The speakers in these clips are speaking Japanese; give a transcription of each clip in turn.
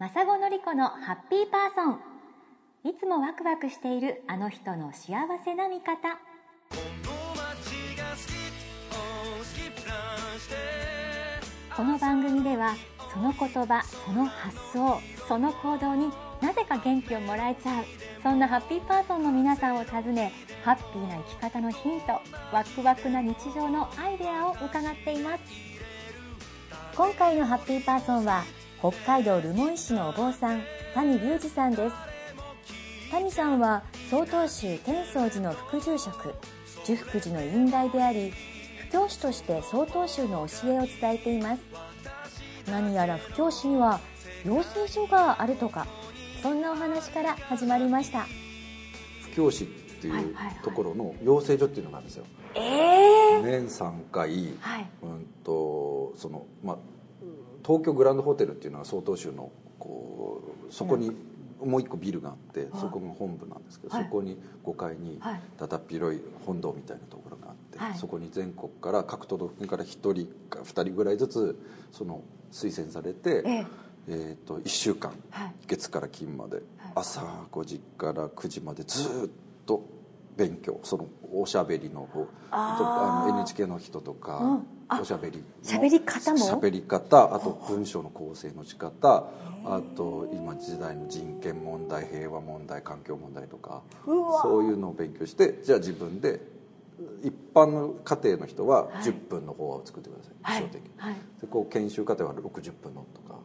マサゴのりこのハッピーパーソン。いつもワクワクしているあの人の幸せな見方。この番組ではその言葉その発想その行動になぜか元気をもらえちゃうそんなハッピーパーソンの皆さんを訪ねハッピーな生き方のヒントワクワクな日常のアイデアを伺っています。今回のハッピーパーソンは北海道留萌市のお坊さん谷隆二さんです。谷さんは曹洞宗天宗寺の副住職十福寺の院大であり布教師として曹洞宗の教えを伝えています。何やら布教師には養成所があるとかそんなお話から始まりました。布教師っていうところの養成所っていうのがあるんですよ、ええー、年3回、はい、うんとそのまあ東京グランドホテルっていうのは曹洞宗のこうそこにもう一個ビルがあってそこが本部なんですけど、そこに5階にだだっ広い本堂みたいなところがあって、そこに全国から各都道府県から1人か2人ぐらいずつその推薦されて、ええ。ー、と1週間、月から金まで、朝5時から9時までずっと勉強そのおしゃべりの方あの NHK の人とか、おしゃべり喋り方も？喋り方あと文章の構成の仕方あと今時代の人権問題平和問題環境問題とかそういうのを勉強してじゃあ自分で一般の家庭の人は10分の法話を作ってください、はい、的に、はい、でこう研修家庭は60分のとか。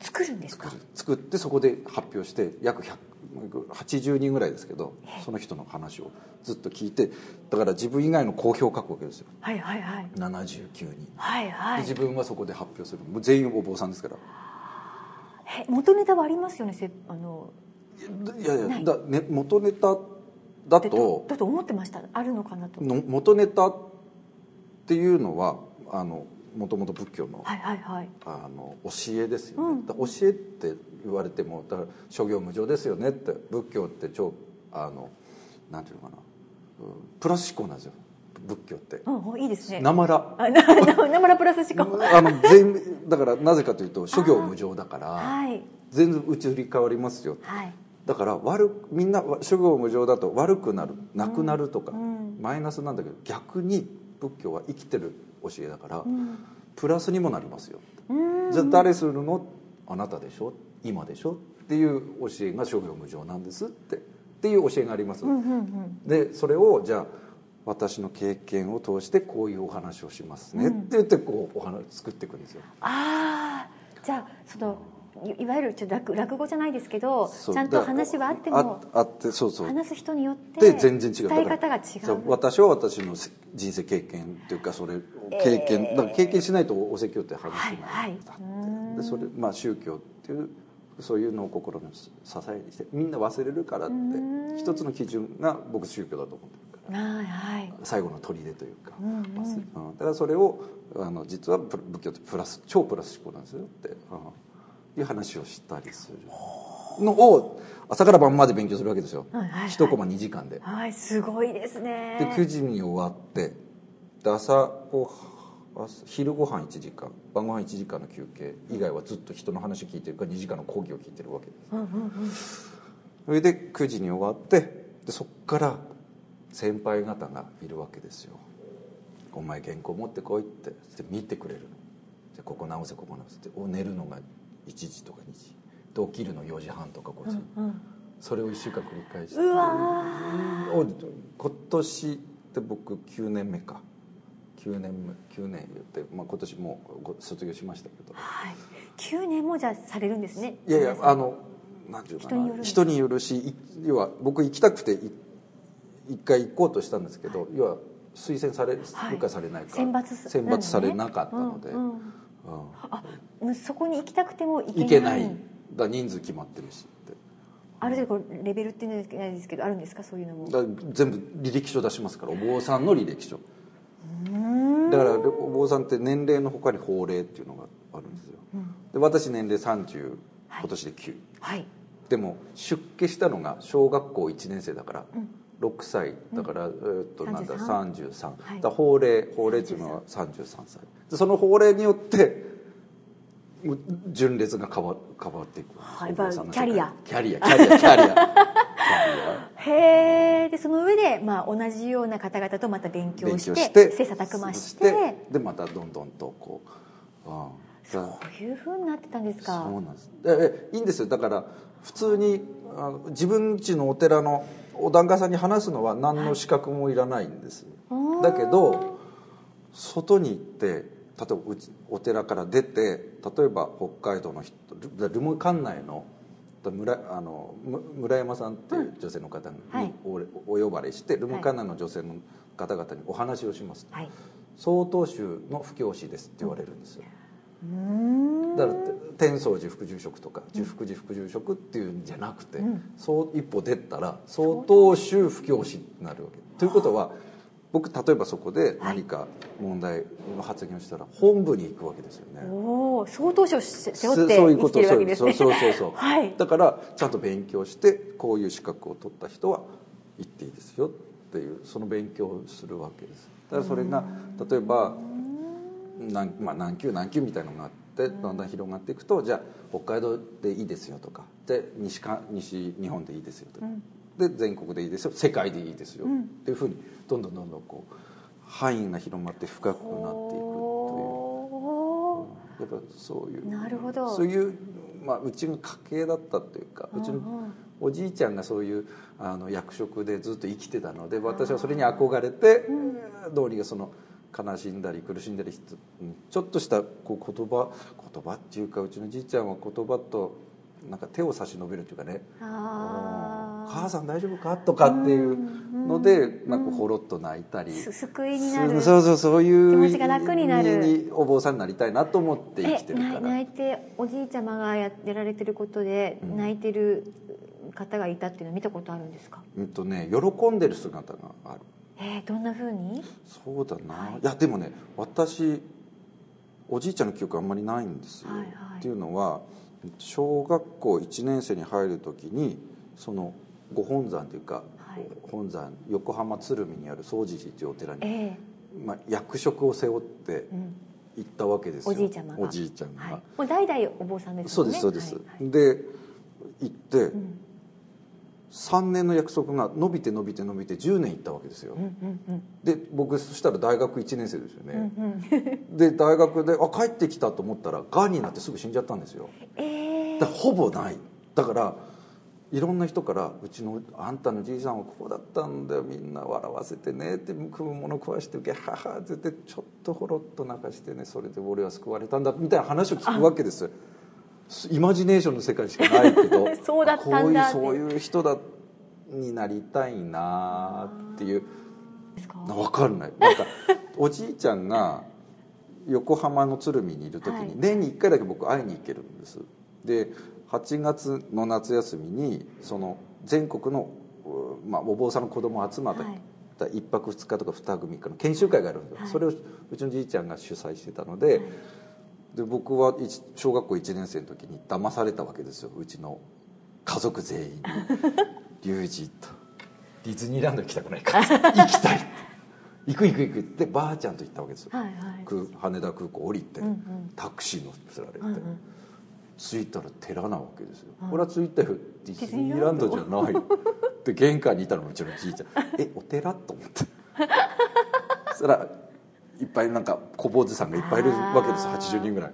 作るんですか？作ってそこで発表して約80人ぐらいですけどその人の話をずっと聞いてだから自分以外の公表を書くわけですよ。はいはいはい。79人。はいはい。自分はそこで発表する。もう全員お坊さんですから。え元ネタはありますよね？せあのいやいやだ、ね、元ネタだとだと思ってました。あるのかなと。元ネタっていうのはあのもともと仏教の,、はいはいはい、あの教えですよね、うん、教えって言われてもだから諸行無常ですよねって仏教って超あのなんていうのかな。プラス思考なん。ですよ仏教って、うん、いいですね。なまら。なまらプラス思考あの全だからなぜかというと諸行無常だから、はい、全然移り変わりますよ、はい、だから悪みんな諸行無常だと悪くなるなくなるとか、うん、マイナスなんだけど逆に仏教は生きてる教えだから、うん、プラスにもなりますよ。じゃあ誰するの？あなたでしょ？今でしょ？っていう教えが諸行無常なんですって。っていう教えがあります、うんうんうん、でそれをじゃあ私の経験を通してこういうお話をしますねって言ってこうお話作っていくんですよ。ああじゃあそのいわゆるちょっと落落語じゃないですけどちゃんと話はあってもあってそうそう。話す人によって全然違う伝え方が違う。私は私の人生経験っていうかそれ経験、えー、だから経験しないとお説教って話せない、はいはい、でそれまあ宗教っていうそういうのを心の支えにしてみんな忘れるからって一つの基準が僕宗教だと思ってるから、はい、最後の砦というか、うんうん、だからそれをあの実は仏教ってプラス超プラス思考なんですよって、いう話をしたりする。のを朝から晩まで勉強するわけですよ、はいはい、1コマ2時間で。はいすごいですね。で9時に終わってで朝ご昼ご飯1時間晩ご飯1時間の休憩以外はずっと人の話聞いてるか2時間の講義を聞いてるわけです、うんうんうん、それで9時に終わってでそっから先輩方がいるわけですよ「お前原稿持ってこい」って。見てくれるの。でここ直せここ直せって。寝るのが1時とか2時で起きるの4時半とか5時、うんうん、それを1週間繰り返して。うわ今年って僕9年目か。9年9年言って、まあ、今年もう卒業しましたけど、はい、9年もじゃされるんですね。いやいやあのなんていうかな。人によるし要は僕行きたくて一回行こうとしたんですけど、はい、要は推薦されるかされないか、選抜選抜されなかったので、うんうん、あそこに行きたくても行けない。だ人数決まってるしある程度レベルってないですけどあるんですか？そういうのも。全部履歴書出しますからお坊さんの履歴書。だからお坊さんって年齢のほかに法令っていうのがあるんですよ、うん、で私年齢30今年で9、はい、でも出家したのが小学校1年生だから、うん6歳だから、うん、えっとなんだ33、はい、だ法令法令っていうのは33歳。でその法令によって順列が変わ変わっていく、はい、キャリア。キャリアキャリア キャリア。へえでその上で、まあ、同じような方々とまた勉強して切磋琢磨して。でまたどんどんとこう、うん、そういうふうになってたんですか。そうなんです。えいいんですよ。だから普通にあの自分家のお寺のお檀家さんに話すのは何の資格もいらないんです、はい、だけど外に行って例えばうちお寺から出て例えば北海道の人ルム管内の村あの村山さんっていう女性の方にお,、お呼ばれしてルムカナの女性の方々にお話をします、はい、曹洞宗の布教師ですって言われるんですよ、だから天宗寺副住職とか十福寺副住職っていうんじゃなくて、うん、そう一歩出たら曹洞宗布教師になるわけ。ということは僕例えばそこで何か問題の発言をしたら本部に行くわけですよね、おお相当書背負って生きてるわけですね。そうそうそう、はい、だからちゃんと勉強してこういう資格を取った人は行っていいですよっていうその勉強をするわけです。だからそれが例えば何,、まあ、何級何級みたいなのがあってだんだん広がっていくとじゃあ北海道でいいですよとか。で西か西日本でいいですよとか、うん。で全国でいいですよ。世界でいいですよ、うん、っていうふうにどんどんどんどんこう範囲が広まって深くなっていくという、やっぱそういう。なるほど。そういう、まあ、うちの家系だったというかうちのおじいちゃんがそういうあの役職でずっと生きてたので私はそれに憧れて、どうにかその悲しんだり苦しんだりちょっとしたこう言葉言葉っていうかうちのじいちゃんは言葉となんか手を差し伸べるっていうかね「母さん大丈夫か?」とかっていうのでなんかほろっと泣いたり。救いになる。そうそうそういう気持ちが楽になる。お坊さんになりたいなと思って生きてるから。泣いておじいちゃまがやられてることで泣いてる方がいたっていうのは見たことあるんですか？うんとね喜んでる姿があるえー、どんなふうに？そうだな、はい、いやでもね私おじいちゃんの記憶あんまりないんですよ、はいはい、っていうのは小学校1年生に入る時にそのご本山というか、はい、本山横浜鶴見にある総持寺というお寺に、えー、まあ、役職を背負って行ったわけですよ、おじいちゃまが。おじいちゃんが、はい、もう代々お坊さんですね。そうですそうです、はいはい、で行って、うん3年の約束が伸びて伸びて伸びて10年いったわけですよ、で僕そしたら大学1年生ですよね、うんうん、で大学であ帰ってきたと思ったらがんになってすぐ死んじゃったんですよ、えー、だほぼない。だからいろんな人から「うちのあんたのじいさんはこうだったんだよ。みんな笑わせてね」って食うもの食わして「ゲハハ」って言ってちょっとほろっと泣かしてねそれで俺は救われたんだみたいな話を聞くわけですイマジネーションの世界しかないけど そうだったんだ。そういう人だになりたいなっていう。分か？んない。なんか おじいちゃんが横浜の鶴見にいる時に年に1回だけ僕会いに行けるんです。で8月の夏休みにその全国の、まあ、お坊さんの子供集まった、はい、1泊2日とか2泊3日の研修会があるんですよ、はい、それをうちのじいちゃんが主催してたので、はいで僕は小学校1年生の時に騙されたわけですよ。うちの家族全員に「龍二と。ディズニーランド行きたくないか」行きたい」行く行く行く。ってばあちゃんと行ったわけですよ、はいはい、羽田空港降りて、うんうん、タクシー乗せられて、うんうん、着いたら寺なわけですよ、うん、これは着いたよ。ディズニーランドじゃない。で玄関にいたのうちのじいちゃん「えお寺?」と思って。そしたらいっぱいなんか小坊主さんがいっぱいいるわけです80人ぐらい。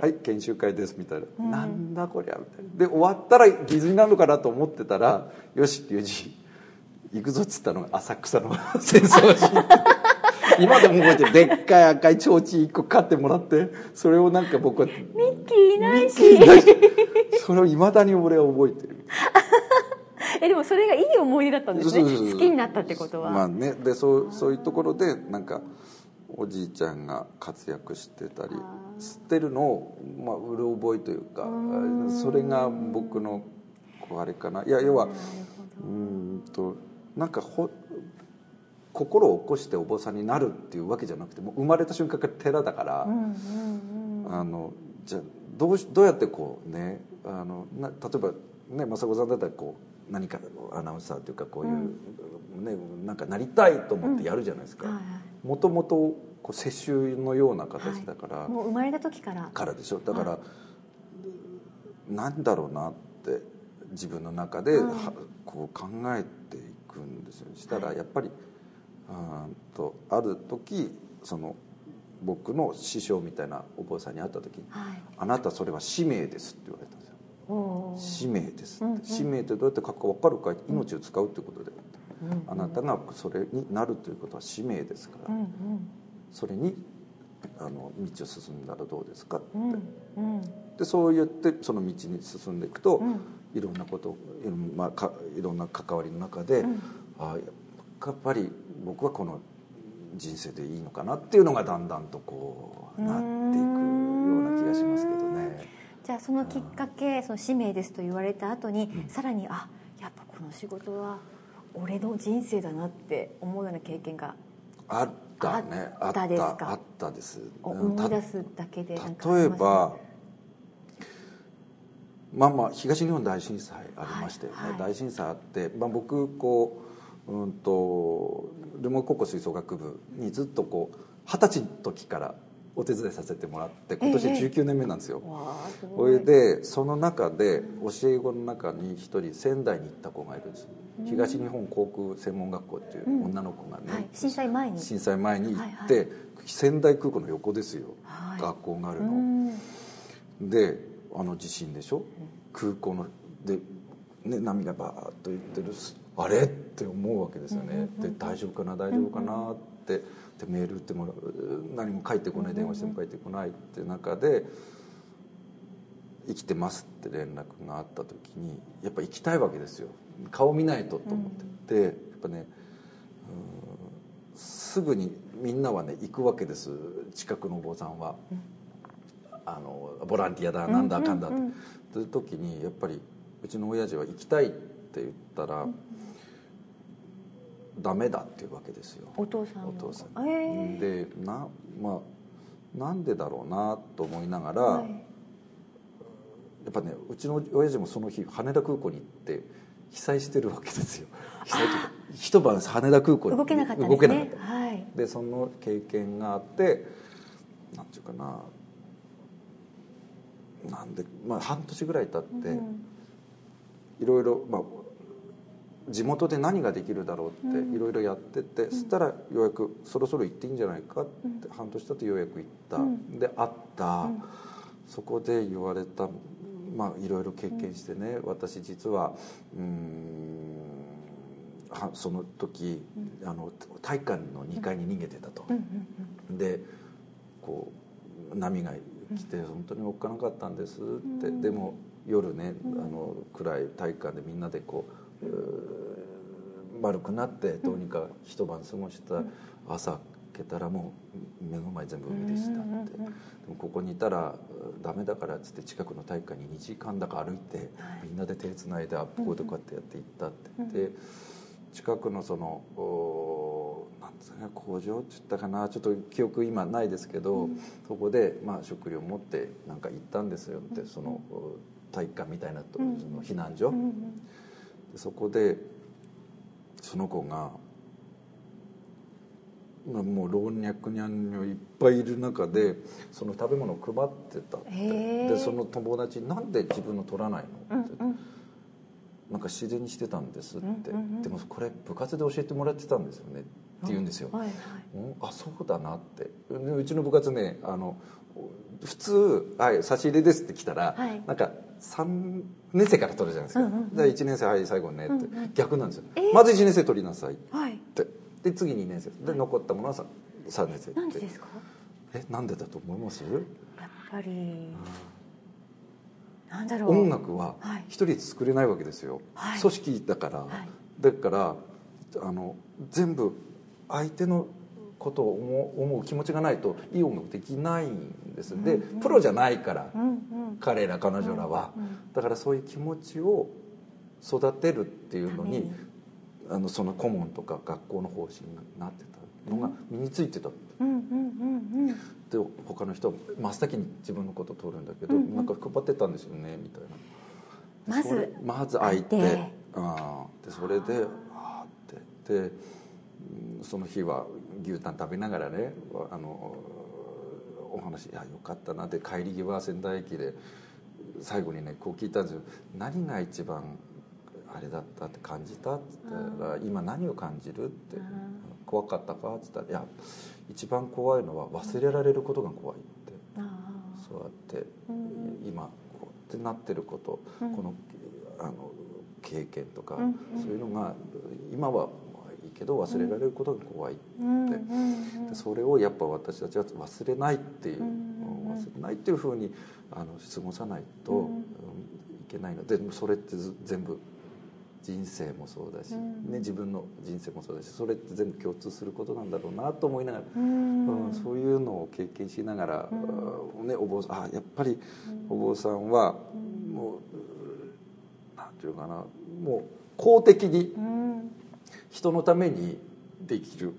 はい、研修会ですみたいな、うん、なんだこりゃみたいな。で終わったらディズニーランドかなと思ってたら「よし龍二行くぞ」っつったのが浅草の戦争寺今でも覚えてる。でっかい赤い提灯1個買ってもらってそれをなんか僕はミッキーいないし。それをいまだに俺は覚えてる。えでもそれがいい思い出だったんですね。好きになったってことは。まあね。でそうそういうところでなんかおじいちゃんが活躍してたり吸ってるのを、まあ、うる覚えというかそれが僕のこうあれかな。いや要はうんとなんかほ心を起こしてお坊さんになるっていうわけじゃなくてもう生まれた瞬間から寺だから、あのじゃあどうどうやってこうねあのな例えばね雅子さんだったらこう何かアナウンサーというかこういう、うん、ねなんかなりたいと思ってやるじゃないですか。もともとこう世襲のような形だから、もう生まれた時から。からでしょ？だから、なんだろうなって自分の中で、うんはこう考えていくんですよ。したらやっぱり、あーんとある時その僕の師匠みたいなお坊さんに会った時にはい「あなたそれは使命です」って言われたんですよ。使命ですって、うんうん。使命ってどうやって書くか分かるか命を使うってことで、あなたがそれになるということは使命ですから、うんそれにあの道を進んだらどうですかって、うんうん。でそうやってその道に進んでいくと、うん。いろんなこといろ,、まあ、かいろんな関わりの中で、うん。あやっぱり僕はこの人生でいいのかなっていうのがだんだんとこうなっていくような気がしますけどね。じゃあそのきっかけその使命ですと言われた後に、うん。さらにあやっぱこの仕事は俺の人生だなって思うような経験があったね。あったですか？あった。です。思い出すだけで例えばまあまあ東日本大震災ありましたよね、はいはい。大震災あって、まあ、僕こううんと留萌高校吹奏楽部にずっとこう二十歳の時からお手伝いさせてもらって今年ええ19年目なんですよ、それでその中で教え子の中に一人仙台に行った子がいるんです。東日本航空専門学校っていう女の子がね、はい、震災前に。震災前に行はいって、仙台空港の横ですよ、はい。学校があるうの、ん。であの地震でしょ、空港ので、ね、波がバーッと言ってるあれ？って思うわけですよね、で大丈夫かな？大丈夫かな？って、でメール打っても何も返ってこない電話しても返ってこないって中で「生きてます」って連絡があった時にやっぱ行きたいわけですよ。顔見ないとと思って、でやっぱねうんすぐにみんなはね行くわけです。近くのお坊さんは、あのボランティアだなんだかんだって、という時にやっぱりうちの親父は行きたいって言ったら、ダメだっていうわけですよ。お父さんの。お父さんええでなまあなんでだろうなと思いながら、はい。やっぱねうちの親父もその日羽田空港に行って被災してるわけですよ。被災というか一晩羽田空港に動けなかったんですね。動けなかった。はい。でその経験があってなんていうかななんで、まあ、半年ぐらい経って、うん。いろいろ、まあ、地元で何ができるだろうっていろいろやってて、そしたらようやくそろそろ行っていいんじゃないかって、半年経ってようやく行った、うん。で会った、ん。そこで言われたまあいろいろ経験してね、私実はうーんはその時、あの体育館の2階に逃げてたと。うんうんでこう波が来て本当におっかなかったんですって、でも夜ね、あの暗い体育館でみんなでこううー丸くなってどうにか一晩過ごした朝開けたらもう目の前全部海でしたって、でもここにいたらダメだからっつって近くの体育館に2時間だか歩いて、はい。みんなで手つないであここでこうやってやっていったって言って。近くのそのおなんですかね工場って言ったかなちょっと記憶今ないですけど、そこで、まあ、食料を持ってなんか行ったんですよって、そのお体育館みたいなと、うん。その避難所、そこでその子がまあもう老若男女いっぱいいる中でその食べ物を配ってたって。でその友達に「なんで自分の取らないの?」って。うんうん。なんか自然にしてたんですって、うんうんうん。でもこれ部活で教えてもらってたんですよね。って言うんですよ、はいはい。うん？あそうだなって。でうちの部活ねあの普通「はい差し入れです」って来たら、はい。なんか3年生から取るじゃないですか、うんうんうん。で1年生はい最後ねって、うんうん逆なんですよ、えー。まず1年生取りなさいっはい。てで次2年生。で残ったものは 3, 3年生って。なんでですか？えなんでだと思います？やっぱりなんだろう。音楽ははい。一人で作れないわけですよ、はい。組織だから、はい。だからあの全部相手のことを思う気持ちがないといい音楽できないんです、でプロじゃないから、彼ら彼女らは、だからそういう気持ちを育てるっていうのにあのその顧問とか学校の方針になってたのが身についてた、で他の人は真っ先に自分のことを通るんだけど、うんうん。なんか配ってたんですよねみたいな。まず相手あーでそれであーって。でその日は牛タン食べながらねあのお話「いやよかったな」って帰り際仙台駅で最後にねこう聞いたんですよ「何が一番あれだったって感じた?」って言ったら「今何を感じる?」って「怖かったか?」って言ったら「いや一番怖いのは忘れられることが怖い」って。そうやって今こうってなってることこのあの経験とかそういうのが今はいいけど忘れられることが怖いって。それをやっぱ私たちは忘れないっていう。忘れないっていうふうにあの過ごさないといけないのでそれって全部人生もそうだし、ね、自分の人生もそうだしそれって全部共通することなんだろうなと思いながら、うん。そういうのを経験しながら、ね、お坊さんあやっぱりお坊さんはもうなんていうかなもう公的に人のためにできる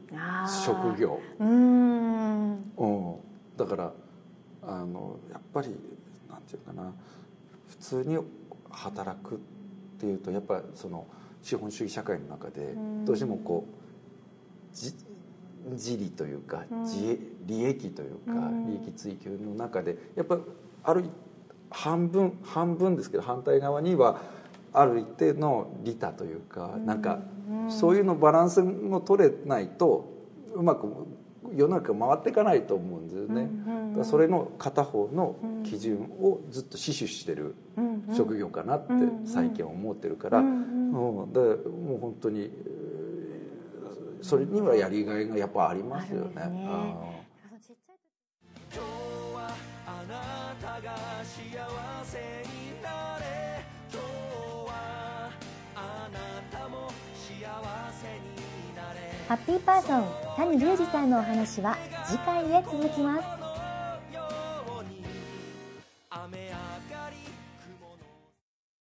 職業、うん。だからあのやっぱりなんていうかな。普通に働くっていうとやっぱその資本主義社会の中でどうしてもこうじ自利というか自利益というか利益追求の中でやっぱある半分半分ですけど反対側にはある一定の利他というかなんかそういうのバランスを取れないとうまく世の中回っていかないと思うんですよね。それの片方の基準をずっと死守してる職業かなって最近は思ってるから、うん、もう本当にそれにはやりがいがやっぱありますよね。ハッピーパーソン谷隆二さんのお話は次回へ続きます。